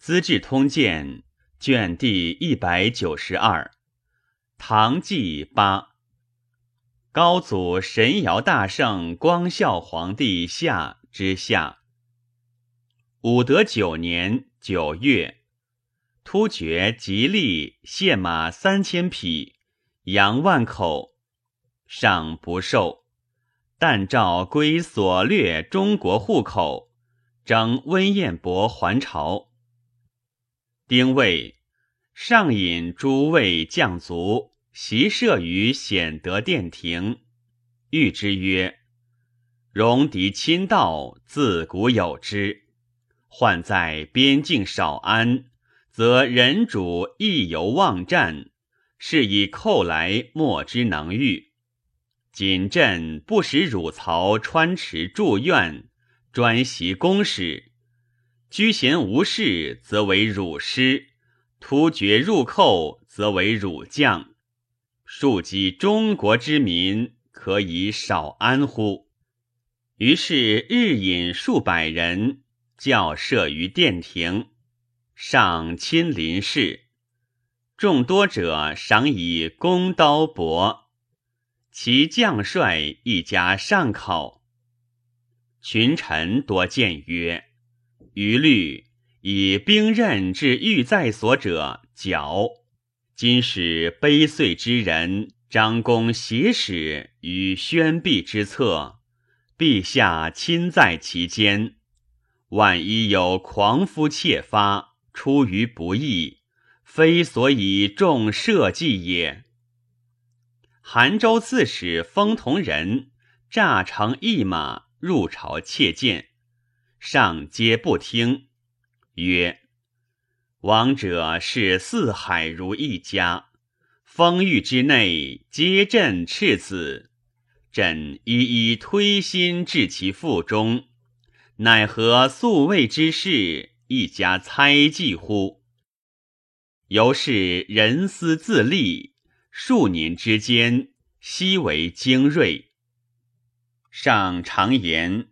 资治通鉴》卷第一百九十二，唐纪八。高祖神尧大圣光孝皇帝下之下。武德九年九月，突厥吉利献马三千匹，羊万口，赏不受。但诏归所掠中国户口，征温彦博还朝。丁未，上引诸位将卒，席设于显德殿庭，谕之曰：“戎狄侵盗，自古有之。患在边境少安，则人主亦犹妄战，是以寇来莫之能御。”谨朕不使汝曹穿池筑院，专袭公使，居贤无事，则为汝师；突厥入寇，则为汝将。庶几中国之民，可以少安乎？于是日引数百人，教设于殿庭，上亲临事，众多者赏以弓刀帛。其将帅一家上考，群臣多谏曰：“余虑以兵刃至欲在所者剿，今使悲岁之人张公挟使于宣弼之侧，陛下亲在其间，万一有狂夫窃发，出于不义，非所以重社稷也。”韩州刺史封同人诈乘一马入朝窃见，上皆不听，曰：“王者视四海如一家，封域之内皆朕赤子，朕一一推心置其腹中，奈何素未之事，一家猜忌乎？由是人思自立。”数年之间，悉为精锐。上常言：“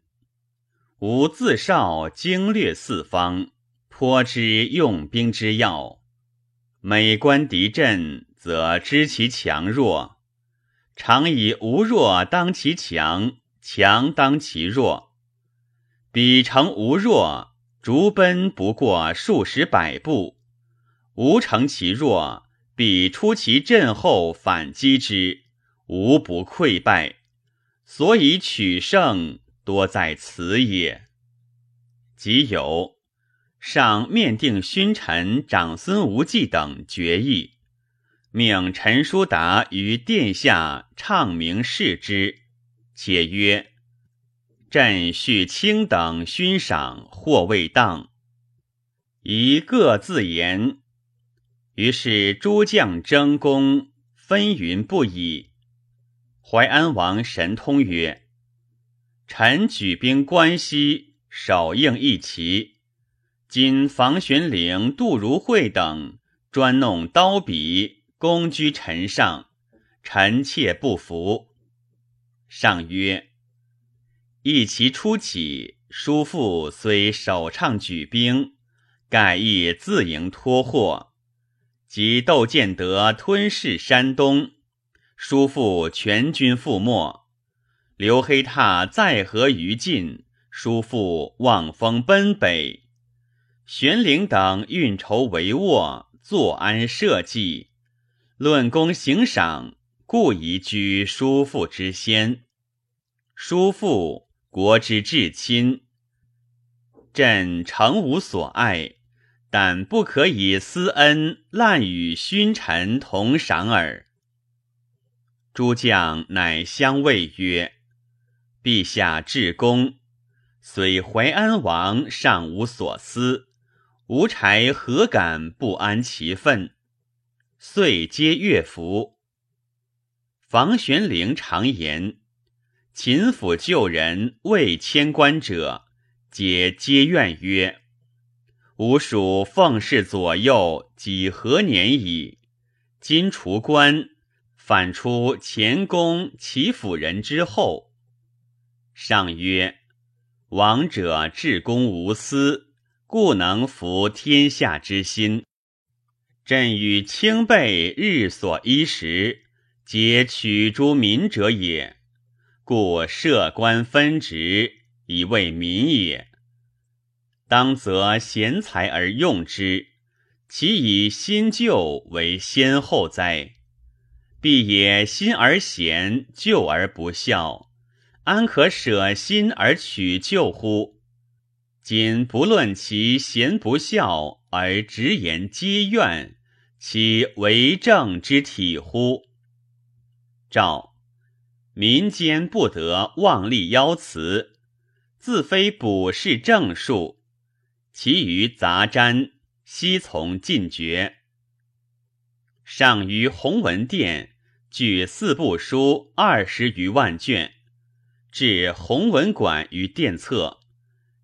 吾自少经略四方，颇知用兵之要。每观敌阵，则知其强弱。常以无弱当其强，强当其弱。彼城无弱，逐奔不过数十百步；吾成其弱。”彼出其阵后反击之，无不溃败。所以取胜多在此也。即有上面定勋臣长孙无忌等决议，命陈叔达于殿下唱名示之，且曰：“朕续卿等勋赏或未当，宜各自言。”于是诸将争功，纷纭不已。淮安王神通曰：“臣举兵关西，首应一齐。今房玄龄、杜如晦等专弄刀笔，攻居臣上，臣妾不服。”上曰：“一齐初起，叔父虽首倡举兵，盖亦自营托祸。”及窦建德吞噬山东，叔父全军覆没；刘黑闼在河于晋，叔父望风奔北；玄龄等运筹帷幄，坐安社稷，论功行赏，故宜居叔父之先。叔父国之至亲，朕诚无所爱。但不可以私恩滥与勋臣同赏耳。诸将乃相谓曰：“陛下至公，虽淮安王尚无所思，吾柴何敢不安其分？”遂皆乐服。房玄龄常言：“秦府旧人未迁官者，皆皆怨曰。”吾属奉侍左右几何年矣，今除官，反出前宫齐府人之后。上曰：王者至公无私，故能服天下之心。朕与卿辈日所衣食，皆取诸民者也，故设官分职，以为民也。当择贤才而用之，其以新旧为先后哉？必也新而贤，旧而不孝，安可舍新而取旧乎？今不论其贤不孝，而直言皆怨。其为政之体乎？诏民间不得妄立妖辞，自非卜筮正数，其余杂瞻，悉从禁绝。上于弘文殿据四部书二十余万卷，置弘文馆于殿侧，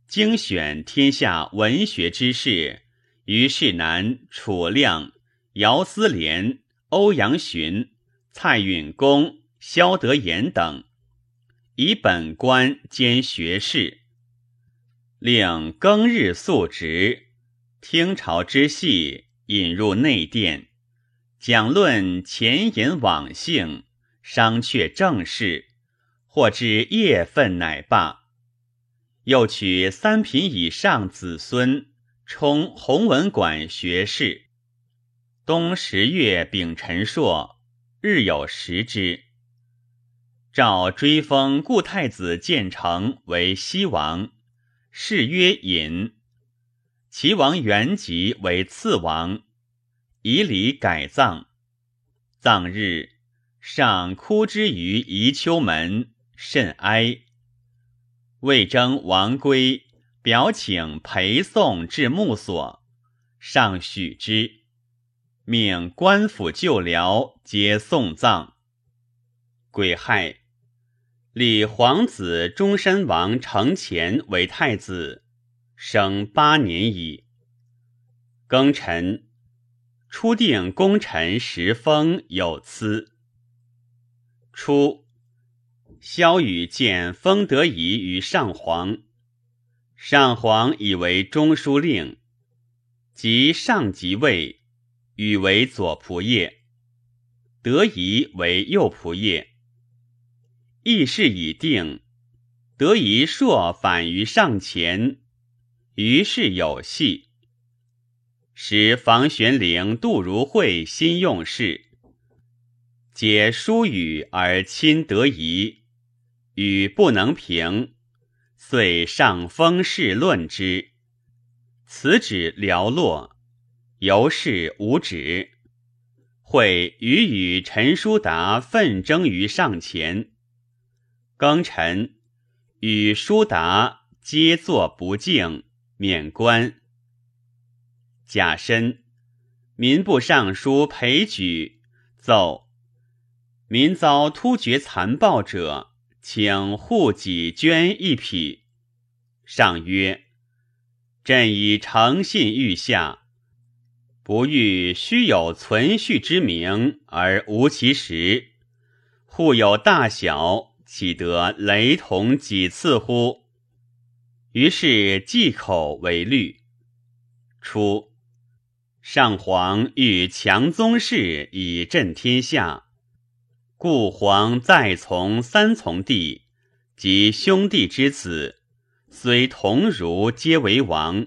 精选天下文学之士，于世南、楚亮。姚思廉、欧阳询、蔡允公、萧德言等，以本官兼学士，令庚日宿职，听朝之戏，引入内殿，讲论前言往性，商榷政事，或至夜分乃罢。又取三品以上子孙充弘文馆学士。冬十月丙辰朔，日有食之。诏追封故太子建成为西王，谥曰隐。齐王元吉为次王，以礼改葬。葬日，上哭之于宜秋门，甚哀。魏征王归，表请陪送至墓所，上许之。命官府旧僚皆送葬。癸亥，立皇子中山王承乾为太子，生八年矣。庚辰，初定功臣时封有司。初，萧雨见封德仪于上皇，上皇以为中书令，即上即位。禹为左仆射，德仪为右仆射。议事已定，德仪朔反于上前，于是有戏。使房玄龄、杜如晦心用事，皆疏语而亲德仪，与不能平，遂上封事论之，此旨寥落。由是无止，会与与陈叔达奋争于上前。庚辰，与叔达皆作不敬，免官。甲申，民部尚书裴举奏：民遭突厥残暴者，请护己捐一匹。上曰：朕以诚信欲下。不欲虚有存续之名而无其实，互有大小，岂得雷同几次乎？于是忌口为律。初，上皇欲强宗室以震天下，故皇再从三从弟及兄弟之子，虽同儒，皆为王，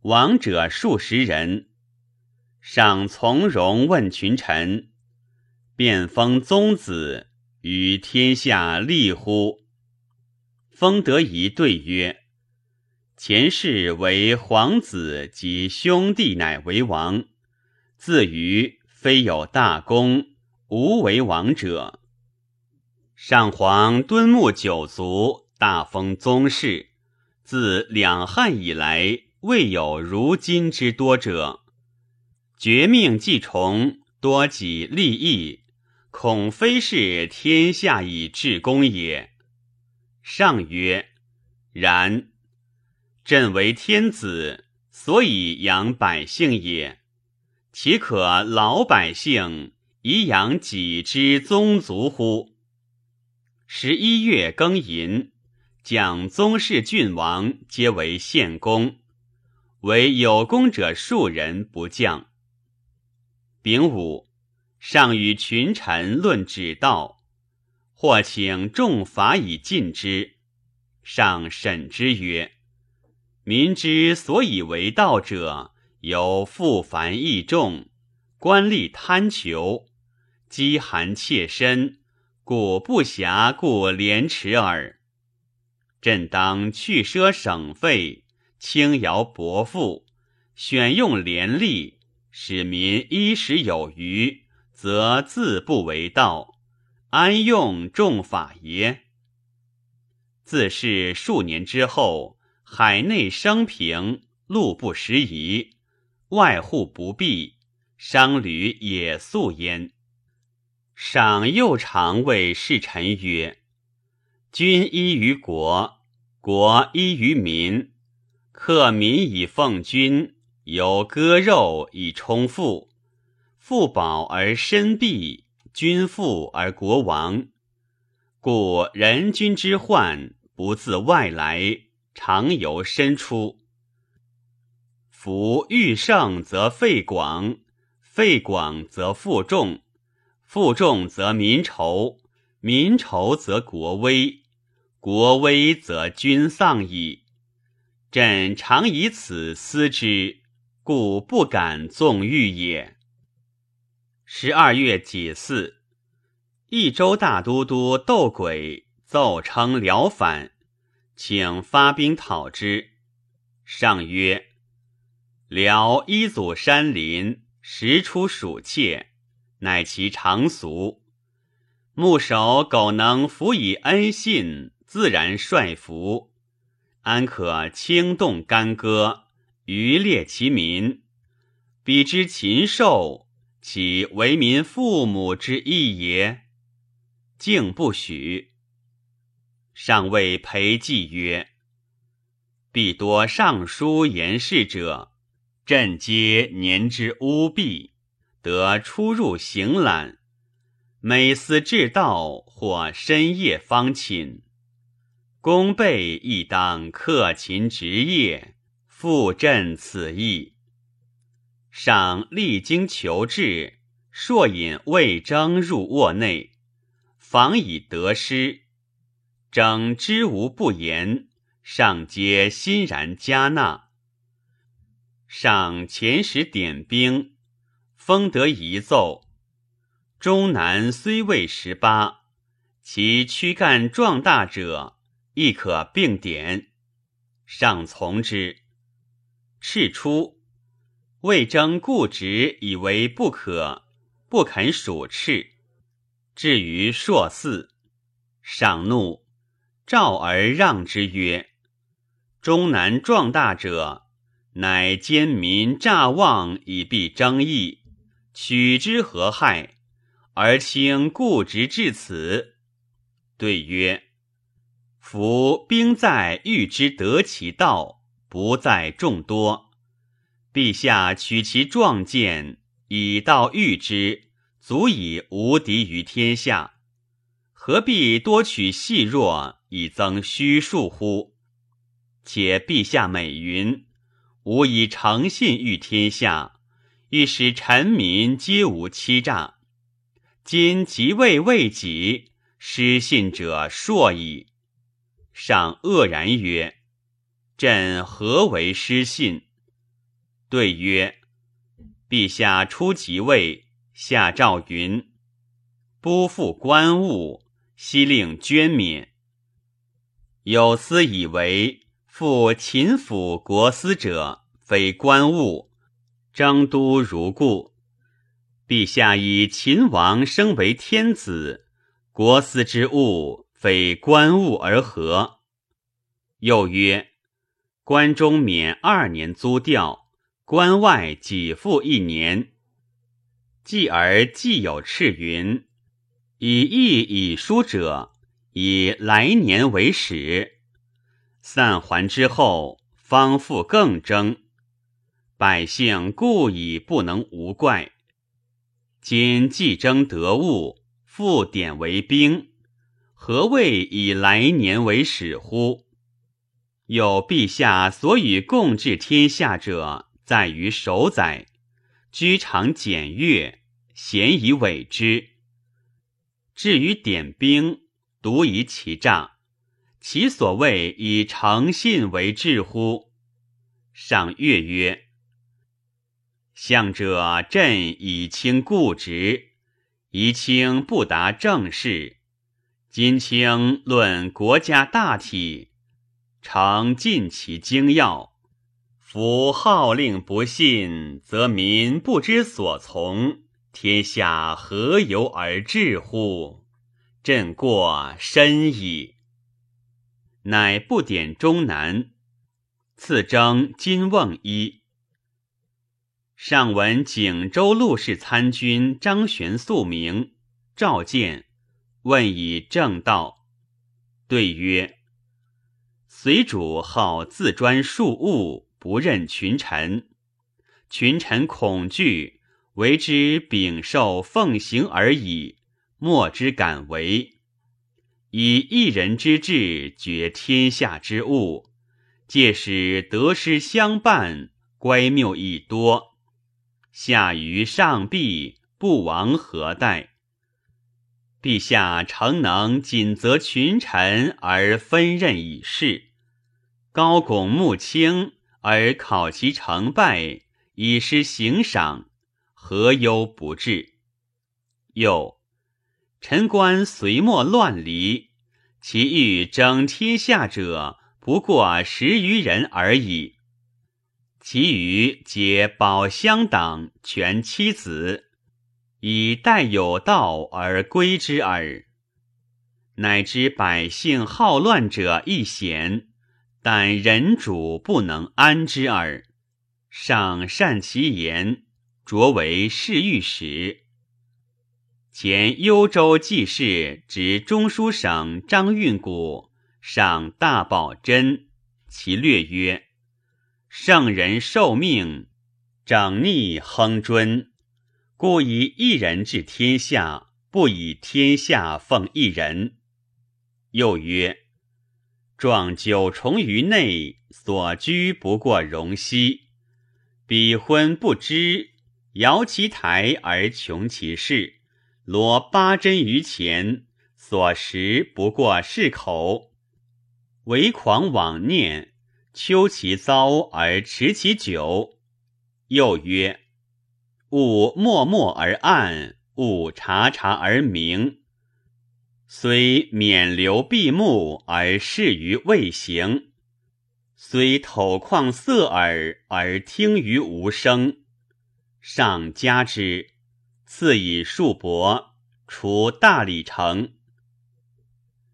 王者数十人。上从容问群臣：“便封宗子于天下立乎？”封德仪对曰：“前世为皇子及兄弟，乃为王。自于非有大功，无为王者。上皇敦睦九族，大封宗室，自两汉以来，未有如今之多者。”绝命既崇，多己利益，恐非是天下以治公也。上曰：然。朕为天子，所以养百姓也。岂可老百姓以养己之宗族乎？十一月庚寅，蒋宗室郡王皆为献公。唯有功者数人不降。丙午，上与群臣论指道，或请众法以尽之。上审之曰：“民之所以为道者，有复繁益众，官吏贪求，饥寒切身，故不暇顾廉耻耳。朕当去奢省费，轻徭薄赋，选用廉吏。”使民衣食有余，则自不为道，安用重法耶？自是数年之后，海内生平，路不拾遗，外户不闭，商旅也素焉。赏又常谓侍臣曰：“君依于国，国依于民，克民以奉君。”有割肉以充腹，腹饱而身弊，君富而国亡。故人君之患不自外来，常由身出。夫欲胜则费广，费广则负重，负重则民仇，民仇则国危，国危则君丧矣。朕常以此思之。故不敢纵欲也。十二月己巳，益州大都督窦轨奏称辽反，请发兵讨之。上曰：“辽依祖山林，时出蜀妾，乃其常俗。牧守苟能辅以恩信，自然率服，安可轻动干戈？”渔猎其民，彼之禽兽，岂为民父母之义也？竟不许。上谓裴寂曰：“必多上书言事者，朕皆年之污弊，得出入行览，每思至道，或深夜方寝。公备亦当克勤职业。”复振此意，上励精求治，朔引魏征入卧内，访以得失。征知无不言，上皆欣然加纳。上前时点兵，封得遗奏：中南虽未十八，其躯干壮大者，亦可并点。上从之。事出，魏征固执以为不可，不肯属赤。至于朔四，上怒，召而让之曰：“中南壮大者，乃奸民诈妄以避争议，取之何害？而卿固执至此。”对曰：“夫兵在，欲之得其道。”不在众多，陛下取其壮健以道御之，足以无敌于天下。何必多取细弱以增虚数乎？且陛下美云：“吾以诚信御天下，欲使臣民皆无欺诈。”今即位未己，失信者硕矣。上愕然曰。朕何为失信？对曰：“陛下初即位，下诏云：‘不复官务，悉令捐免。’有司以为复秦府国司者，非官务，征都如故。陛下以秦王升为天子，国司之务非官务而何？”又曰。关中免二年租调，关外给付一年。继而既有敕云：以义以书者，以来年为始。散还之后，方复更征。百姓故已不能无怪。今既征得物，复典为兵，何谓以来年为始乎？有陛下所与共治天下者，在于守宰，居常检阅，咸以委之。至于点兵，独以其诈，其所谓以诚信为治乎？上月曰：“向者朕以清固执，宜清不达政事。今清论国家大体，诚尽其精要。夫号令不信，则民不知所从。”天下何由而治乎？朕过深矣。乃不点中南，赐征金瓮衣。上闻景州陆氏参军张玄素名，召见，问以正道。对曰：随主好自专庶务，不任群臣，群臣恐惧。为之秉受奉行而已，莫之敢为。以一人之志决天下之物，借使得失相伴，乖谬亦多。下于上陛，不亡何待？陛下诚能谨责群臣而分任以事，高拱穆清而考其成败，以施行赏。何忧不至？又臣观隋末乱离，其欲争天下者不过十余人而已，其余皆保乡党，全妻子，以待有道而归之耳。乃知百姓好乱者亦贤，但人主不能安之耳。上善其言。擢为侍御史。前幽州记事执中书省张运古上大宝真，其略曰：圣人受命，长逆亨尊，故以一人治天下，不以天下奉一人。又曰：壮九重于内，所居不过容膝，比昏不知。摇其台而穷其室，罗八珍于前，所食不过是口。唯狂妄念，秋其糟而持其久。又曰：勿默默而暗，勿察察而明。虽免流闭目而视于未行，虽头旷色耳而听于无声。上加之，赐以数帛，除大理城。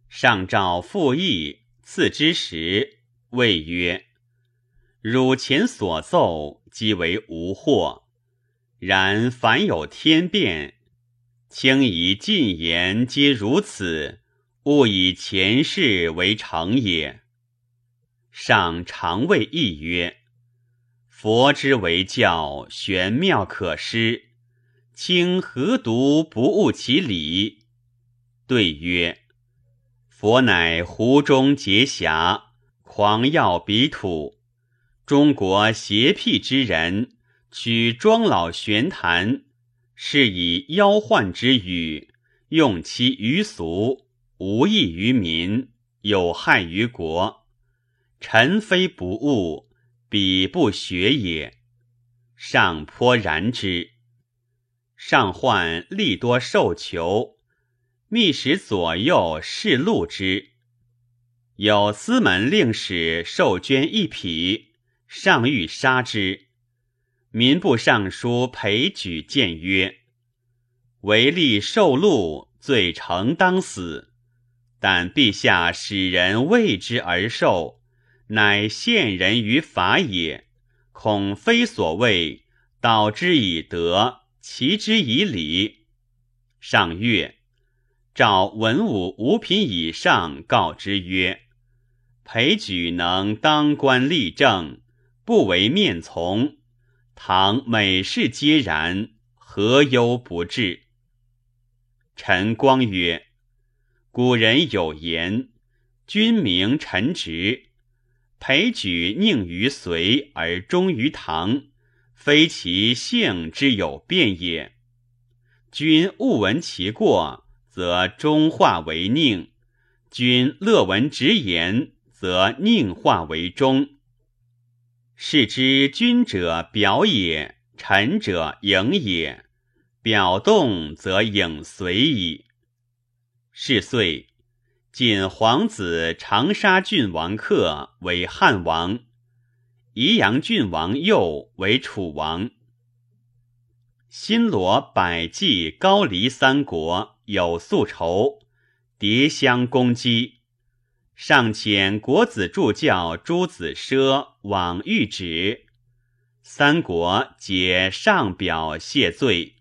上诏复议，赐之时，谓曰：“汝前所奏，即为无祸。然凡有天变，卿以进言，皆如此，勿以前世为成也。”上常谓议曰。佛之为教，玄妙可施。卿何独不悟其理？对曰：佛乃湖中结霞，狂耀彼土。中国邪僻之人，取庄老玄谈，是以妖幻之语，用其于俗，无益于民，有害于国。臣非不悟。彼不学也，上颇然之。上患利多受求，密使左右侍禄之。有司门令史受捐一匹，上欲杀之。民部尚书裴举谏曰：“为利受禄，罪诚当死。但陛下使人为之而受。”乃陷人于法也，恐非所谓导之以德，齐之以礼。上月，召文武五品以上，告之曰：“裴举能当官立政，不为面从。唐每事皆然，何忧不至？”陈光曰：“古人有言，君明臣直。”裴举宁于隋而忠于唐，非其性之有变也。君勿闻其过，则忠化为宁；君乐闻直言，则宁化为忠。是之君者表也，臣者影也。表动则影随矣。是岁。晋皇子长沙郡王克为汉王，宜阳郡王右为楚王。新罗、百济、高丽三国有宿仇，迭相攻击。上遣国子助教朱子奢往谕旨，三国皆上表谢罪。